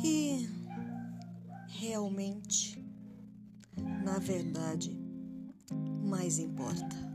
que realmente, na verdade, mais importa.